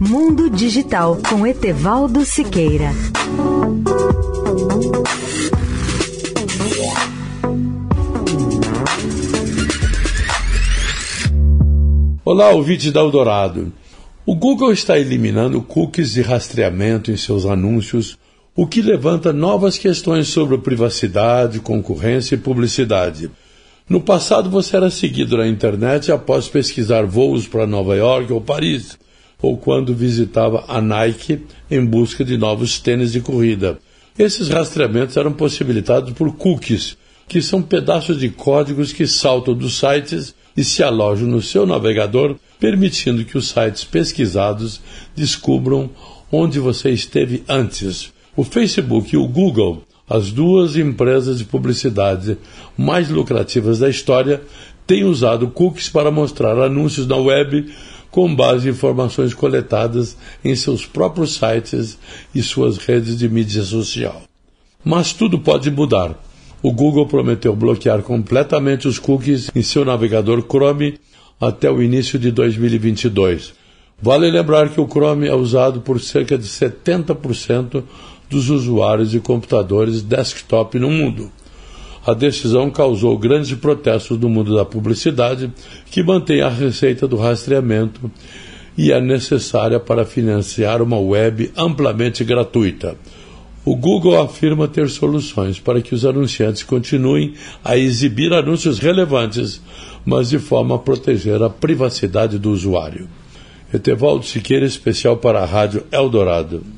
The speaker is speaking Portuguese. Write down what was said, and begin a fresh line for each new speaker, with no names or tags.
Mundo Digital com Etevaldo Siqueira.
Olá, ouvintes da Eldorado. O Google está eliminando cookies de rastreamento em seus anúncios, o que levanta novas questões sobre privacidade, concorrência e publicidade. No passado, você era seguido na internet após pesquisar voos para Nova York ou Paris, ou quando visitava a Nike em busca de novos tênis de corrida. Esses rastreamentos eram possibilitados por cookies, que são pedaços de códigos que saltam dos sites e se alojam no seu navegador, permitindo que os sites pesquisados descubram onde você esteve antes. O Facebook e o Google as duas empresas de publicidade mais lucrativas da história têm usado cookies para mostrar anúncios na web com base em informações coletadas em seus próprios sites e suas redes de mídia social. Mas tudo pode mudar. O Google prometeu bloquear completamente os cookies em seu navegador Chrome até o início de 2022. Vale lembrar que o Chrome é usado por cerca de 70% dos usuários de computadores desktop no mundo. A decisão causou grandes protestos no mundo da publicidade, que mantém a receita do rastreamento e é necessária para financiar uma web amplamente gratuita. O Google afirma ter soluções para que os anunciantes continuem a exibir anúncios relevantes, mas de forma a proteger a privacidade do usuário. Etevaldo Siqueira, especial para a Rádio Eldorado.